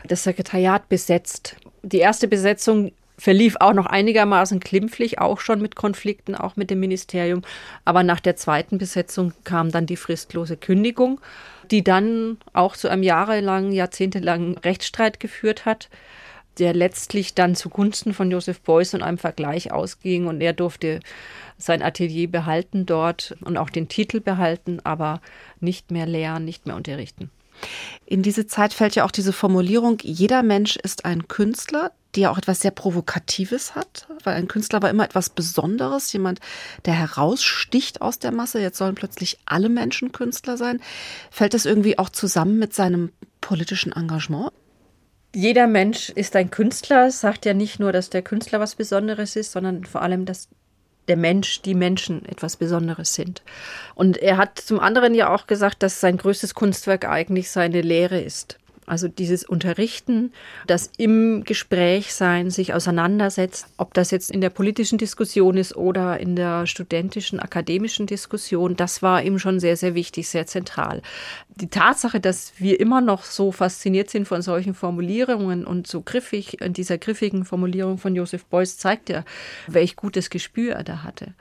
das Sekretariat besetzt. Die erste Besetzung verlief auch noch einigermaßen klimpflich, auch schon mit Konflikten, auch mit dem Ministerium. Aber nach der zweiten Besetzung kam dann die fristlose Kündigung, die dann auch zu einem jahrelangen, jahrzehntelangen Rechtsstreit geführt hat der letztlich dann zugunsten von Joseph Beuys und einem Vergleich ausging und er durfte sein Atelier behalten dort und auch den Titel behalten, aber nicht mehr lehren, nicht mehr unterrichten. In diese Zeit fällt ja auch diese Formulierung, jeder Mensch ist ein Künstler, die ja auch etwas sehr Provokatives hat, weil ein Künstler war immer etwas Besonderes, jemand, der heraussticht aus der Masse. Jetzt sollen plötzlich alle Menschen Künstler sein. Fällt das irgendwie auch zusammen mit seinem politischen Engagement? Jeder Mensch ist ein Künstler, sagt ja nicht nur, dass der Künstler was Besonderes ist, sondern vor allem, dass der Mensch, die Menschen etwas Besonderes sind. Und er hat zum anderen ja auch gesagt, dass sein größtes Kunstwerk eigentlich seine Lehre ist. Also dieses Unterrichten, das im Gespräch sein, sich auseinandersetzt, ob das jetzt in der politischen Diskussion ist oder in der studentischen, akademischen Diskussion, das war ihm schon sehr, sehr wichtig, sehr zentral. Die Tatsache, dass wir immer noch so fasziniert sind von solchen Formulierungen und so griffig, in dieser griffigen Formulierung von Joseph Beuys, zeigt ja, welch gutes Gespür er da hatte.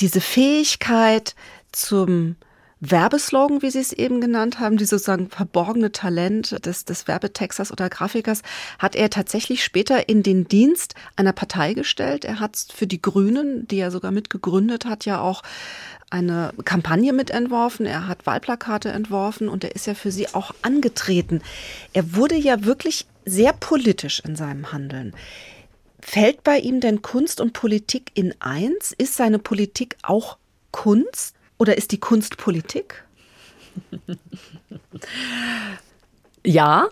Diese Fähigkeit zum Werbeslogan, wie Sie es eben genannt haben, die sozusagen verborgene Talent des, des Werbetexters oder Grafikers, hat er tatsächlich später in den Dienst einer Partei gestellt. Er hat für die Grünen, die er sogar mitgegründet hat, ja auch eine Kampagne mitentworfen, er hat Wahlplakate entworfen und er ist ja für sie auch angetreten. Er wurde ja wirklich sehr politisch in seinem Handeln. Fällt bei ihm denn Kunst und Politik in eins? Ist seine Politik auch Kunst? Oder ist die Kunst Politik? ja,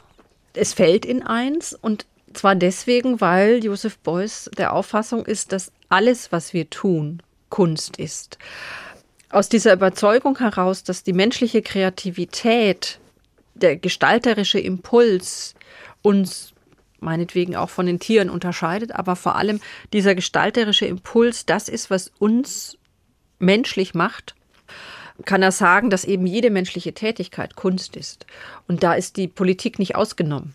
es fällt in eins und zwar deswegen, weil Joseph Beuys der Auffassung ist, dass alles, was wir tun, Kunst ist. Aus dieser Überzeugung heraus, dass die menschliche Kreativität, der gestalterische Impuls uns meinetwegen auch von den Tieren unterscheidet, aber vor allem dieser gestalterische Impuls, das ist, was uns menschlich macht kann er sagen, dass eben jede menschliche Tätigkeit Kunst ist. Und da ist die Politik nicht ausgenommen.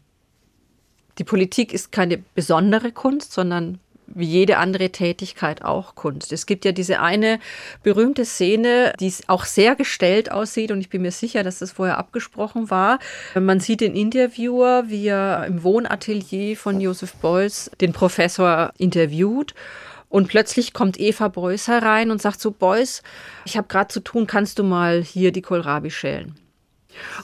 Die Politik ist keine besondere Kunst, sondern wie jede andere Tätigkeit auch Kunst. Es gibt ja diese eine berühmte Szene, die auch sehr gestellt aussieht und ich bin mir sicher, dass das vorher abgesprochen war. Man sieht den Interviewer, wie er im Wohnatelier von Joseph Beuys den Professor interviewt und plötzlich kommt Eva Beuys herein und sagt so, Beuys, ich habe gerade zu tun, kannst du mal hier die Kohlrabi schälen?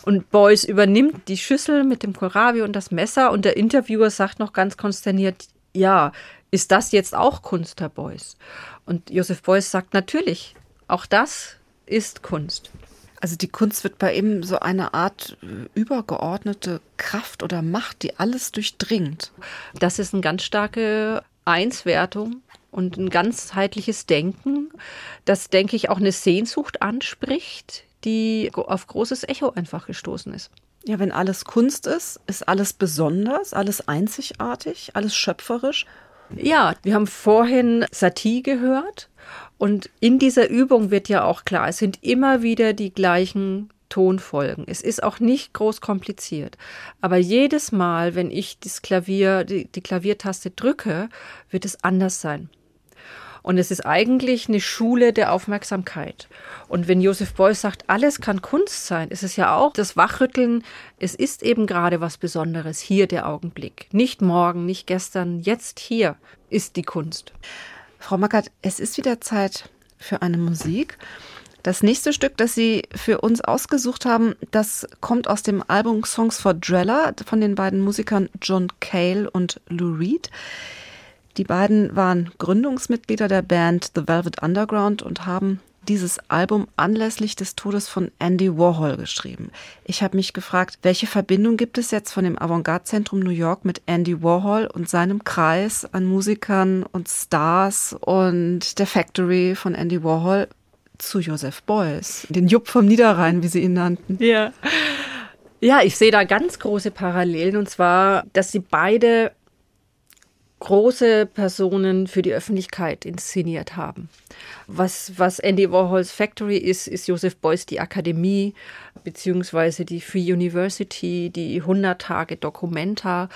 Und Beuys übernimmt die Schüssel mit dem Kohlrabi und das Messer und der Interviewer sagt noch ganz konsterniert, ja, ist das jetzt auch Kunst, Herr Beuys? Und Josef Beuys sagt, natürlich, auch das ist Kunst. Also die Kunst wird bei ihm so eine Art äh, übergeordnete Kraft oder Macht, die alles durchdringt. Das ist eine ganz starke Einswertung und ein ganzheitliches Denken, das, denke ich, auch eine Sehnsucht anspricht, die auf großes Echo einfach gestoßen ist. Ja, wenn alles Kunst ist, ist alles besonders, alles einzigartig, alles schöpferisch. Ja, wir haben vorhin Satie gehört und in dieser Übung wird ja auch klar, es sind immer wieder die gleichen Tonfolgen. Es ist auch nicht groß kompliziert. Aber jedes Mal, wenn ich das Klavier, die, die Klaviertaste drücke, wird es anders sein. Und es ist eigentlich eine Schule der Aufmerksamkeit. Und wenn Josef Beuys sagt, alles kann Kunst sein, ist es ja auch das Wachrütteln. Es ist eben gerade was Besonderes. Hier der Augenblick. Nicht morgen, nicht gestern, jetzt hier ist die Kunst. Frau Mackert, es ist wieder Zeit für eine Musik. Das nächste Stück, das Sie für uns ausgesucht haben, das kommt aus dem Album Songs for Drella von den beiden Musikern John Cale und Lou Reed. Die beiden waren Gründungsmitglieder der Band The Velvet Underground und haben dieses Album anlässlich des Todes von Andy Warhol geschrieben. Ich habe mich gefragt, welche Verbindung gibt es jetzt von dem Avantgarde-Zentrum New York mit Andy Warhol und seinem Kreis an Musikern und Stars und der Factory von Andy Warhol zu Joseph Beuys, den Jupp vom Niederrhein, wie sie ihn nannten. Ja. Ja, ich sehe da ganz große Parallelen und zwar, dass sie beide große Personen für die Öffentlichkeit inszeniert haben. Was, was Andy Warhols Factory ist, ist Joseph Beuys die Akademie, beziehungsweise die Free University, die 100 Tage Documenta.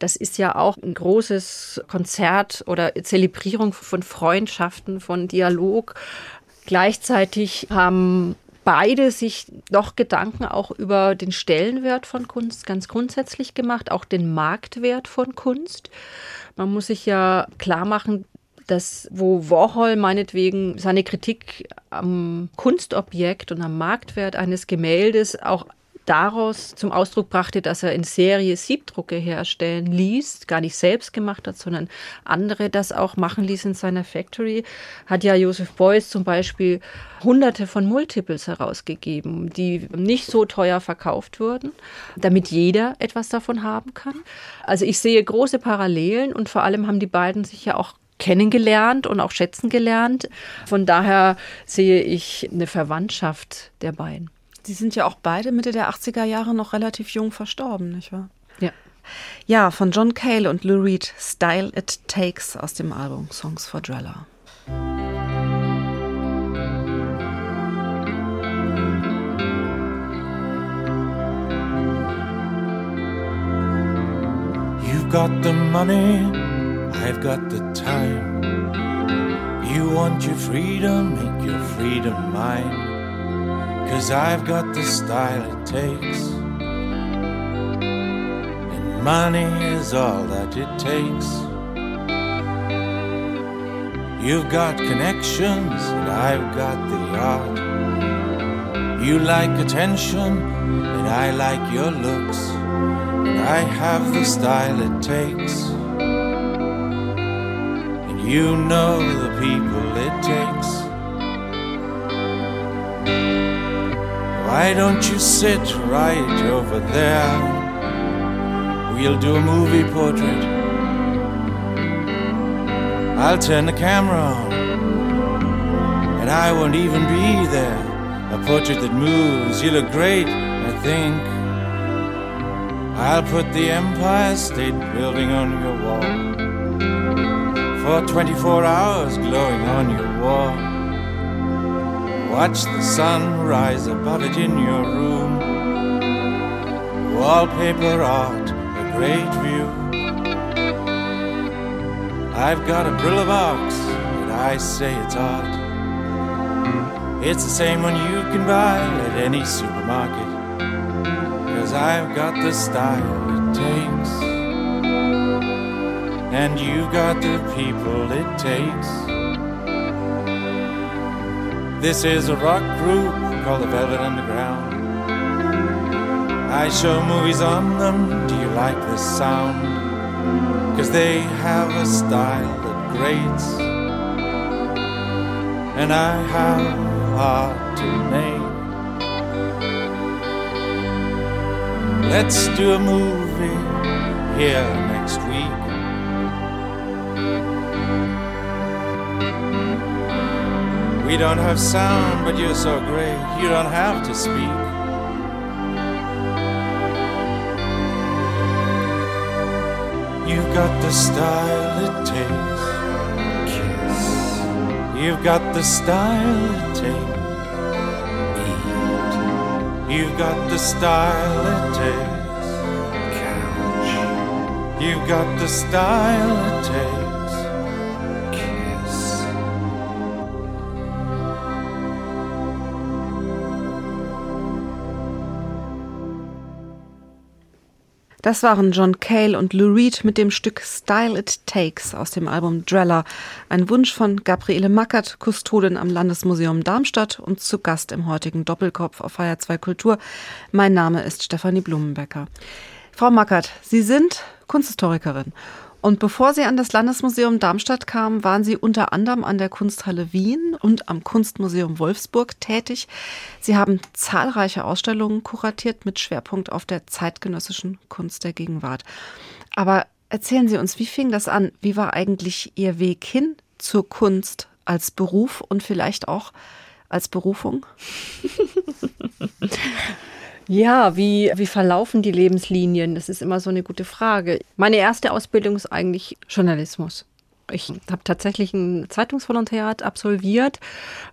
Das ist ja auch ein großes Konzert oder Zelebrierung von Freundschaften, von Dialog. Gleichzeitig haben beide sich doch Gedanken auch über den Stellenwert von Kunst ganz grundsätzlich gemacht, auch den Marktwert von Kunst. Man muss sich ja klar machen, dass wo Warhol meinetwegen seine Kritik am Kunstobjekt und am Marktwert eines Gemäldes auch daraus zum Ausdruck brachte, dass er in Serie Siebdrucke herstellen ließ, gar nicht selbst gemacht hat, sondern andere das auch machen ließ in seiner Factory, hat ja Joseph Beuys zum Beispiel hunderte von Multiples herausgegeben, die nicht so teuer verkauft wurden, damit jeder etwas davon haben kann. Also ich sehe große Parallelen und vor allem haben die beiden sich ja auch kennengelernt und auch schätzen gelernt. Von daher sehe ich eine Verwandtschaft der beiden. Sie sind ja auch beide Mitte der 80er Jahre noch relativ jung verstorben, nicht wahr? Ja. Ja, von John Cale und Lou Reed, Style It Takes aus dem Album Songs for Drella. You've got the money, I've got the time. You want your freedom, make your freedom mine. Cause I've got the style it takes. And money is all that it takes. You've got connections, and I've got the art. You like attention, and I like your looks. And I have the style it takes. And you know the people it takes. Why don't you sit right over there? We'll do a movie portrait. I'll turn the camera on, and I won't even be there. A portrait that moves, you look great, I think. I'll put the Empire State Building on your wall for 24 hours glowing on your wall. Watch the sun rise above it in your room. Wallpaper art, a great view. I've got a Brillo box, and I say it's art. It's the same one you can buy at any supermarket. Cause I've got the style it takes. And you've got the people it takes. This is a rock group called the Velvet Underground. I show movies on them. Do you like the sound? Cause they have a style that grates. And I have art to make. Let's do a movie here next week. We don't have sound, but you're so great, you don't have to speak. You've got the style it takes. Kiss. You've got the style it takes. Eat. You've got the style it takes. Couch. You've got the style it takes. Das waren John Cale und Lou Reed mit dem Stück Style It Takes aus dem Album Drella. Ein Wunsch von Gabriele Mackert, Kustodin am Landesmuseum Darmstadt und zu Gast im heutigen Doppelkopf auf Feier 2 Kultur. Mein Name ist Stefanie Blumenbecker. Frau Mackert, Sie sind Kunsthistorikerin und bevor Sie an das Landesmuseum Darmstadt kamen, waren Sie unter anderem an der Kunsthalle Wien und am Kunstmuseum Wolfsburg tätig. Sie haben zahlreiche Ausstellungen kuratiert mit Schwerpunkt auf der zeitgenössischen Kunst der Gegenwart. Aber erzählen Sie uns, wie fing das an? Wie war eigentlich Ihr Weg hin zur Kunst als Beruf und vielleicht auch als Berufung? Ja, wie, wie verlaufen die Lebenslinien? Das ist immer so eine gute Frage. Meine erste Ausbildung ist eigentlich Journalismus. Ich habe tatsächlich ein Zeitungsvolontariat absolviert,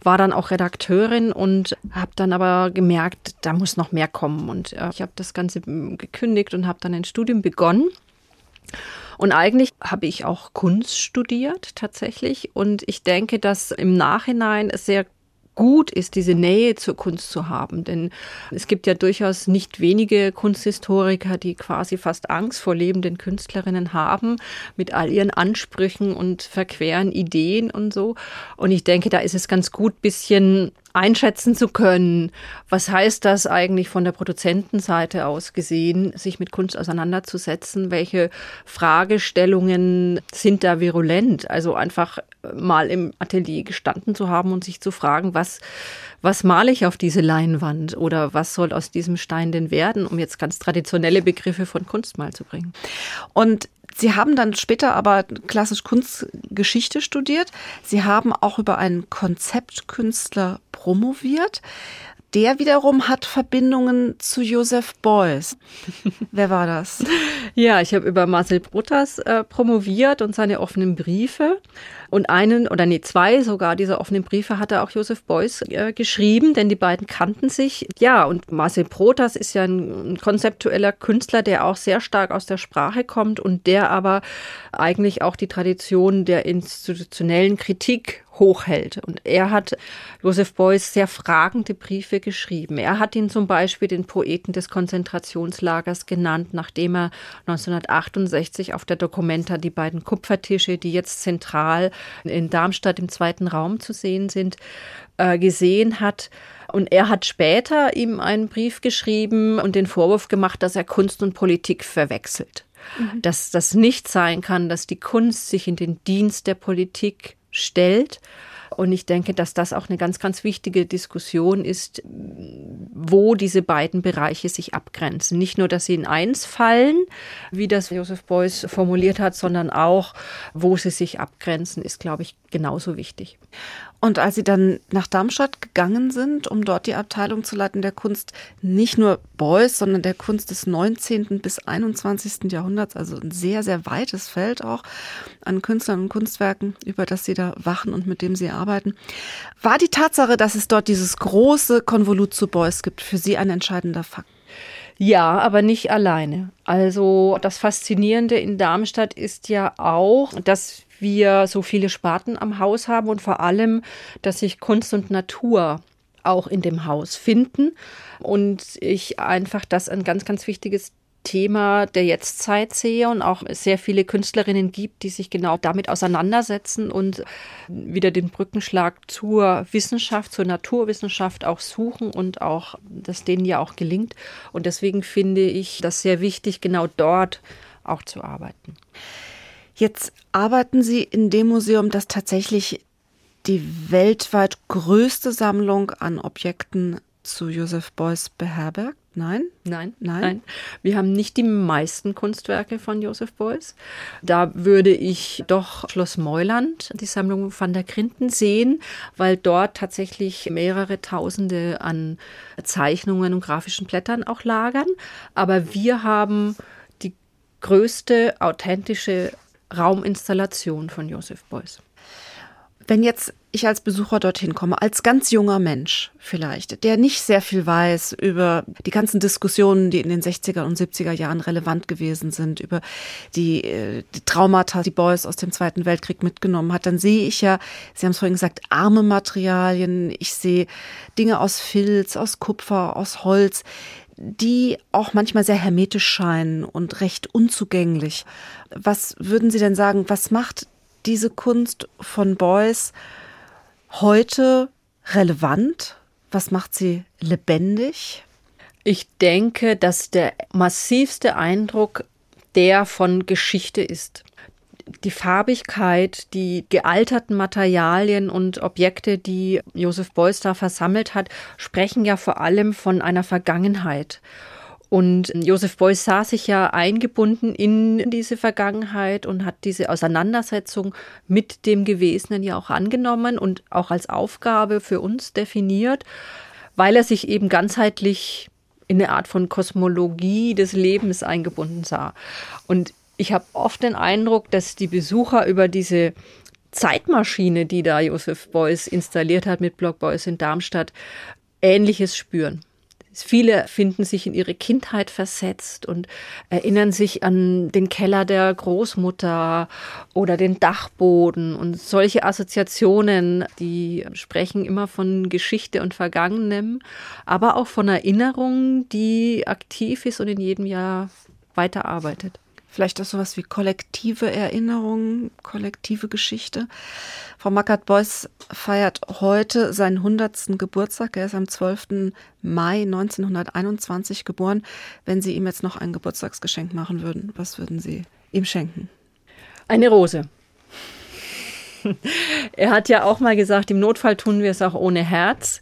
war dann auch Redakteurin und habe dann aber gemerkt, da muss noch mehr kommen. Und äh, ich habe das Ganze gekündigt und habe dann ein Studium begonnen. Und eigentlich habe ich auch Kunst studiert tatsächlich. Und ich denke, dass im Nachhinein es sehr gut ist, diese Nähe zur Kunst zu haben. Denn es gibt ja durchaus nicht wenige Kunsthistoriker, die quasi fast Angst vor lebenden Künstlerinnen haben, mit all ihren Ansprüchen und verqueren Ideen und so. Und ich denke, da ist es ganz gut, bisschen einschätzen zu können, was heißt das eigentlich von der Produzentenseite aus gesehen, sich mit Kunst auseinanderzusetzen, welche Fragestellungen sind da virulent, also einfach mal im Atelier gestanden zu haben und sich zu fragen, was, was male ich auf diese Leinwand oder was soll aus diesem Stein denn werden, um jetzt ganz traditionelle Begriffe von Kunst mal zu bringen. Und Sie haben dann später aber klassisch Kunstgeschichte studiert. Sie haben auch über einen Konzeptkünstler promoviert. Der wiederum hat Verbindungen zu Joseph Beuys. Wer war das? Ja, ich habe über Marcel Brutters äh, promoviert und seine offenen Briefe. Und einen oder nee, zwei sogar dieser offenen Briefe hatte auch Joseph Beuys äh, geschrieben, denn die beiden kannten sich. Ja, und Marcel Protas ist ja ein, ein konzeptueller Künstler, der auch sehr stark aus der Sprache kommt und der aber eigentlich auch die Tradition der institutionellen Kritik hochhält. Und er hat Joseph Beuys sehr fragende Briefe geschrieben. Er hat ihn zum Beispiel den Poeten des Konzentrationslagers genannt, nachdem er 1968 auf der Documenta die beiden Kupfertische, die jetzt zentral in Darmstadt im zweiten Raum zu sehen sind, äh, gesehen hat. Und er hat später ihm einen Brief geschrieben und den Vorwurf gemacht, dass er Kunst und Politik verwechselt. Mhm. Dass das nicht sein kann, dass die Kunst sich in den Dienst der Politik stellt. Und ich denke, dass das auch eine ganz, ganz wichtige Diskussion ist, wo diese beiden Bereiche sich abgrenzen. Nicht nur, dass sie in eins fallen, wie das Joseph Beuys formuliert hat, sondern auch, wo sie sich abgrenzen, ist, glaube ich, genauso wichtig. Und als Sie dann nach Darmstadt gegangen sind, um dort die Abteilung zu leiten der Kunst, nicht nur Beuys, sondern der Kunst des 19. bis 21. Jahrhunderts, also ein sehr, sehr weites Feld auch an Künstlern und Kunstwerken, über das Sie da wachen und mit dem Sie arbeiten. War die Tatsache, dass es dort dieses große Konvolut zu Beuys gibt, für Sie ein entscheidender Fakt? Ja, aber nicht alleine. Also das Faszinierende in Darmstadt ist ja auch, dass wir so viele Sparten am Haus haben und vor allem, dass sich Kunst und Natur auch in dem Haus finden und ich einfach das ein ganz, ganz wichtiges Thema der Jetztzeit sehe und auch sehr viele Künstlerinnen gibt, die sich genau damit auseinandersetzen und wieder den Brückenschlag zur Wissenschaft, zur Naturwissenschaft auch suchen und auch, das denen ja auch gelingt. Und deswegen finde ich das sehr wichtig, genau dort auch zu arbeiten. Jetzt arbeiten Sie in dem Museum, das tatsächlich die weltweit größte Sammlung an Objekten zu Joseph Beuys beherbergt. Nein? Nein, nein, nein. Wir haben nicht die meisten Kunstwerke von Joseph Beuys. Da würde ich doch Schloss Meuland, die Sammlung van der Grinten sehen, weil dort tatsächlich mehrere Tausende an Zeichnungen und grafischen Blättern auch lagern. Aber wir haben die größte authentische Rauminstallation von Joseph Beuys. Wenn jetzt ich als Besucher dorthin komme, als ganz junger Mensch vielleicht, der nicht sehr viel weiß über die ganzen Diskussionen, die in den 60er und 70er Jahren relevant gewesen sind, über die, äh, die Traumata, die Beuys aus dem Zweiten Weltkrieg mitgenommen hat, dann sehe ich ja, Sie haben es vorhin gesagt, arme Materialien, ich sehe Dinge aus Filz, aus Kupfer, aus Holz, die auch manchmal sehr hermetisch scheinen und recht unzugänglich. Was würden Sie denn sagen, was macht diese Kunst von Beuys heute relevant? Was macht sie lebendig? Ich denke, dass der massivste Eindruck der von Geschichte ist die Farbigkeit, die gealterten Materialien und Objekte, die Josef Beuys da versammelt hat, sprechen ja vor allem von einer Vergangenheit. Und Josef Beuys sah sich ja eingebunden in diese Vergangenheit und hat diese Auseinandersetzung mit dem Gewesenen ja auch angenommen und auch als Aufgabe für uns definiert, weil er sich eben ganzheitlich in eine Art von Kosmologie des Lebens eingebunden sah. Und ich habe oft den Eindruck, dass die Besucher über diese Zeitmaschine, die da Josef Beuys installiert hat mit Block Beuys in Darmstadt, Ähnliches spüren. Viele finden sich in ihre Kindheit versetzt und erinnern sich an den Keller der Großmutter oder den Dachboden und solche Assoziationen, die sprechen immer von Geschichte und Vergangenem, aber auch von Erinnerung, die aktiv ist und in jedem Jahr weiterarbeitet. Vielleicht auch sowas wie kollektive Erinnerungen, kollektive Geschichte. Frau Mackert-Beuys feiert heute seinen 100. Geburtstag. Er ist am 12. Mai 1921 geboren. Wenn Sie ihm jetzt noch ein Geburtstagsgeschenk machen würden, was würden Sie ihm schenken? Eine Rose. er hat ja auch mal gesagt, im Notfall tun wir es auch ohne Herz.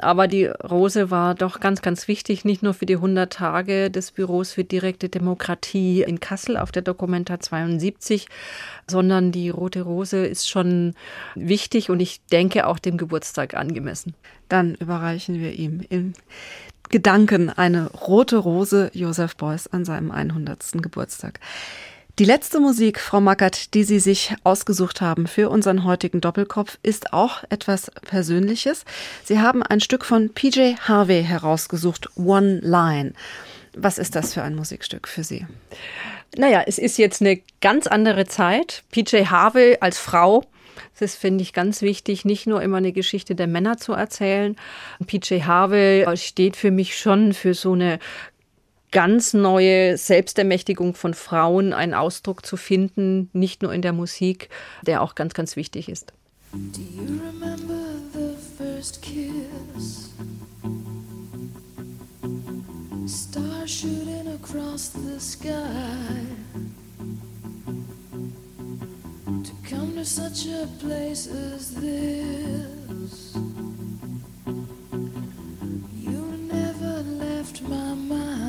Aber die Rose war doch ganz, ganz wichtig, nicht nur für die 100 Tage des Büros für direkte Demokratie in Kassel auf der Dokumenta 72, sondern die Rote Rose ist schon wichtig und ich denke auch dem Geburtstag angemessen. Dann überreichen wir ihm im Gedanken eine rote Rose Josef Beuys an seinem 100. Geburtstag. Die letzte Musik, Frau Mackert, die Sie sich ausgesucht haben für unseren heutigen Doppelkopf, ist auch etwas Persönliches. Sie haben ein Stück von PJ Harvey herausgesucht, One Line. Was ist das für ein Musikstück für Sie? Naja, es ist jetzt eine ganz andere Zeit. PJ Harvey als Frau das finde ich ganz wichtig, nicht nur immer eine Geschichte der Männer zu erzählen. PJ Harvey steht für mich schon für so eine ganz neue Selbstermächtigung von Frauen, einen Ausdruck zu finden, nicht nur in der Musik, der auch ganz, ganz wichtig ist. Do you remember the first kiss? Star shooting across the sky. To come to such a place as this. You never left my mind.